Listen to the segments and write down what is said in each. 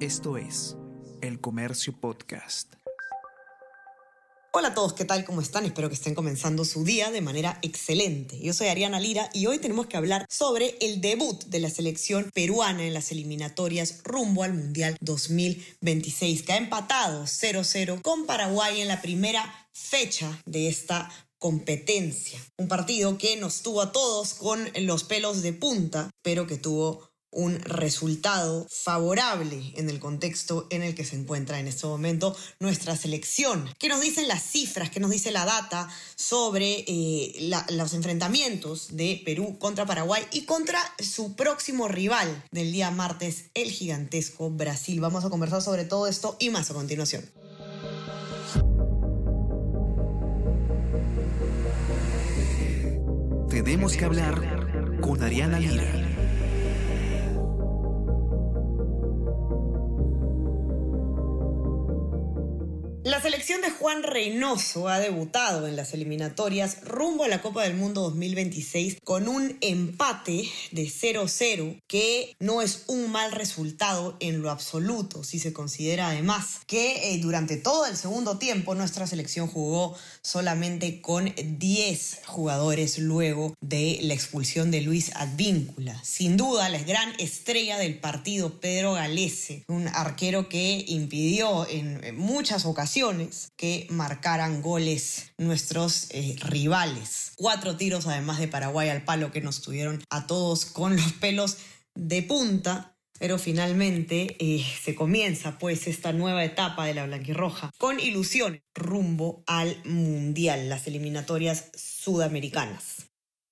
Esto es El Comercio Podcast. Hola a todos, ¿qué tal? ¿Cómo están? Espero que estén comenzando su día de manera excelente. Yo soy Ariana Lira y hoy tenemos que hablar sobre el debut de la selección peruana en las eliminatorias rumbo al Mundial 2026, que ha empatado 0-0 con Paraguay en la primera fecha de esta competencia. Un partido que nos tuvo a todos con los pelos de punta, pero que tuvo un resultado favorable en el contexto en el que se encuentra en este momento nuestra selección. ¿Qué nos dicen las cifras? ¿Qué nos dice la data sobre eh, los enfrentamientos de Perú contra Paraguay y contra su próximo rival del día martes, el gigantesco Brasil? Vamos a conversar sobre todo esto y más a continuación. Tenemos que hablar con Ariana Lira. Juan Reynoso ha debutado en las eliminatorias rumbo a la Copa del Mundo 2026 con un empate de 0-0 que no es un mal resultado en lo absoluto si se considera además que eh, durante todo el segundo tiempo nuestra selección jugó solamente con 10 jugadores luego de la expulsión de Luis Advíncula. Sin duda la gran estrella del partido Pedro Galese, un arquero que impidió en muchas ocasiones que marcaran goles nuestros eh, rivales. Cuatro tiros además de Paraguay al palo que nos tuvieron a todos con los pelos de punta. Pero finalmente eh, se comienza pues esta nueva etapa de la blanquirroja con ilusiones rumbo al Mundial, las eliminatorias sudamericanas.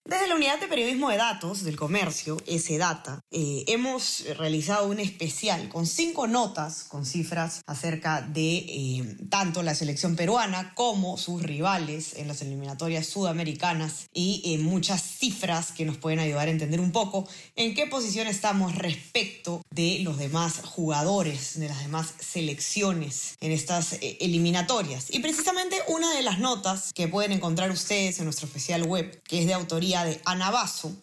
Desde la Unidad de Periodismo de Datos del Comercio, S-Data, eh, hemos realizado un especial con cinco notas con cifras acerca de eh, tanto la selección peruana como sus rivales en las eliminatorias sudamericanas y eh, muchas cifras que nos pueden ayudar a entender un poco en qué posición estamos respecto de los demás jugadores, de las demás selecciones en estas eliminatorias. Y precisamente una de las notas que pueden encontrar ustedes en nuestro especial web, que es de autoría de Ana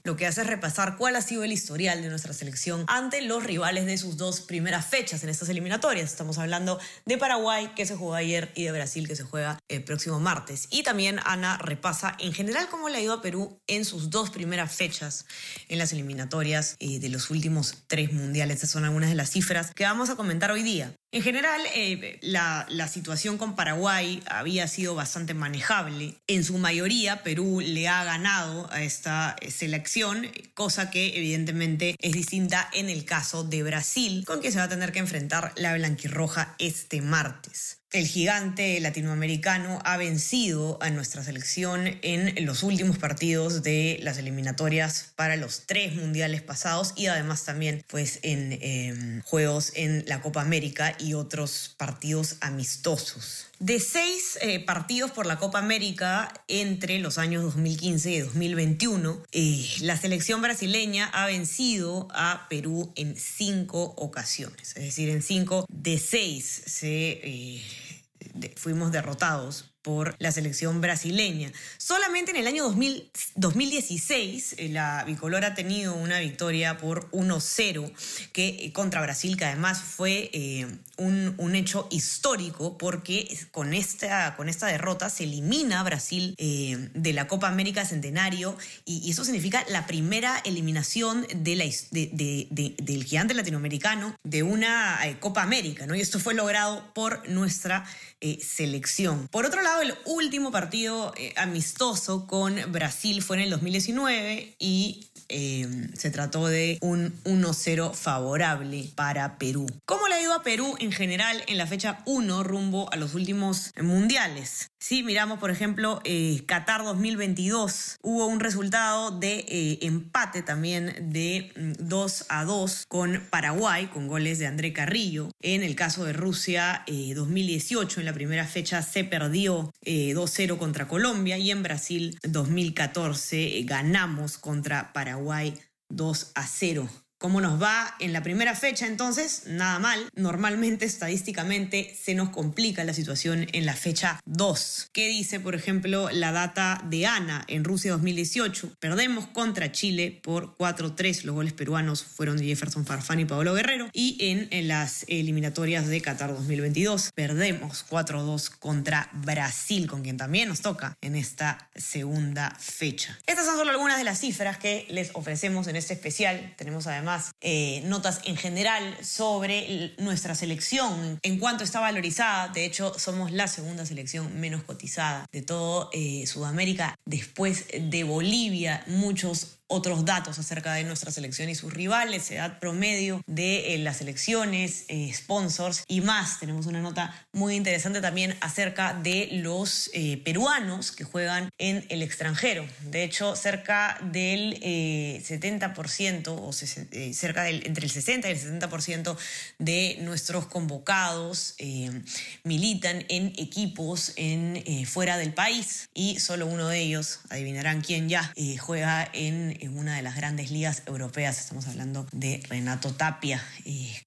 lo que hace es repasar cuál ha sido el historial de nuestra selección ante los rivales de sus dos primeras fechas en estas eliminatorias. Estamos hablando de Paraguay, que se jugó ayer, y de Brasil, que se juega el próximo martes. Y también Ana repasa en general cómo le ha ido a Perú en sus dos primeras fechas en las eliminatorias eh, de los últimos tres mundiales. Estas son algunas de las cifras que vamos a comentar hoy día. En general, eh, la, la, situación con Paraguay había sido bastante manejable. En su mayoría, Perú le ha ganado a esta selección, cosa que evidentemente es distinta en el caso de Brasil, con que se va a tener que enfrentar la blanquirroja este martes. El gigante latinoamericano ha vencido a nuestra selección en los últimos partidos de las eliminatorias para los tres mundiales pasados y además también pues en em, juegos en la Copa América y otros partidos amistosos. De seis eh, partidos por la Copa América entre los años 2015 y 2021, eh, la selección brasileña ha vencido a Perú en cinco ocasiones, es decir, en cinco de seis se... Fuimos derrotados por la selección brasileña. Solamente en el año 2016 eh, la bicolor ha tenido una victoria por 1-0 que eh, contra Brasil, que además fue eh, un, hecho histórico porque con esta, con esta derrota se elimina Brasil de la Copa América Centenario y, eso significa la primera eliminación de del gigante latinoamericano de una Copa América, ¿no? Y esto fue logrado por nuestra selección. Por otro lado, el último partido eh, amistoso con Brasil fue en el 2019 y eh, se trató de un 1-0 favorable para Perú. ¿Cómo le ha ido a Perú en general en la fecha 1 rumbo a los últimos mundiales? Si miramos, por ejemplo, eh, Qatar 2022, hubo un resultado de empate también de 2 mm, a 2 con Paraguay, con goles de André Carrillo. En el caso de Rusia 2018, en la primera fecha se perdió 2-0 contra Colombia y en Brasil 2014 ganamos contra Paraguay 2 a 0. ¿Cómo nos va en la primera fecha entonces? Nada mal. Normalmente, estadísticamente, se nos complica la situación en la fecha 2. ¿Qué dice, por ejemplo, la data de ANA en Rusia 2018? Perdemos contra Chile por 4-3. Los goles peruanos fueron de Jefferson Farfán y Pablo Guerrero. Y en, en las eliminatorias de Qatar 2022, perdemos 4-2 contra Brasil, con quien también nos toca en esta segunda fecha. Estas son solo algunas de las cifras que les ofrecemos en este especial. Tenemos además eh, notas en general sobre nuestra selección, en cuanto está valorizada. De hecho, somos la segunda selección menos cotizada de todo eh, Sudamérica, después de Bolivia. Muchos otros datos acerca de nuestra selección y sus rivales, edad promedio de eh, las elecciones, eh, sponsors y más. Tenemos una nota muy interesante también acerca de los eh, peruanos que juegan en el extranjero. De hecho, cerca del 70% o cerca del entre el 60 y el 70% de nuestros convocados militan en equipos en, fuera del país y solo uno de ellos, adivinarán quién ya, juega en en una de las grandes ligas europeas. Estamos hablando de Renato Tapia.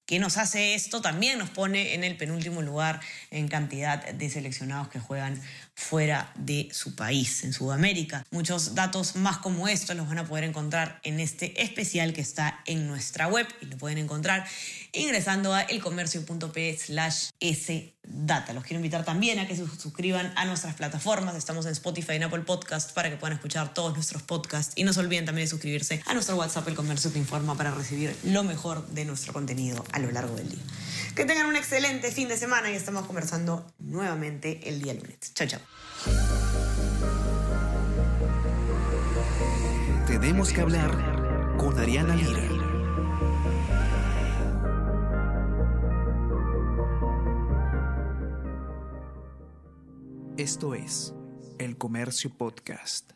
¿Qué nos hace esto? También nos pone en el penúltimo lugar en cantidad de seleccionados que juegan fuera de su país, en Sudamérica. Muchos datos más como estos los van a poder encontrar en este especial que está en nuestra web y lo pueden encontrar ingresando a elcomercio.p slash sdata. Los quiero invitar también a que se suscriban a nuestras plataformas. Estamos en Spotify y en Apple Podcast para que puedan escuchar todos nuestros podcasts y no se olviden también suscribirse a nuestro WhatsApp El Comercio Te Informa para recibir lo mejor de nuestro contenido a lo largo del día. Que tengan un excelente fin de semana y estamos conversando nuevamente el día lunes. Chao, chao. Tenemos que hablar con Ariana Lira. Esto es El Comercio Podcast.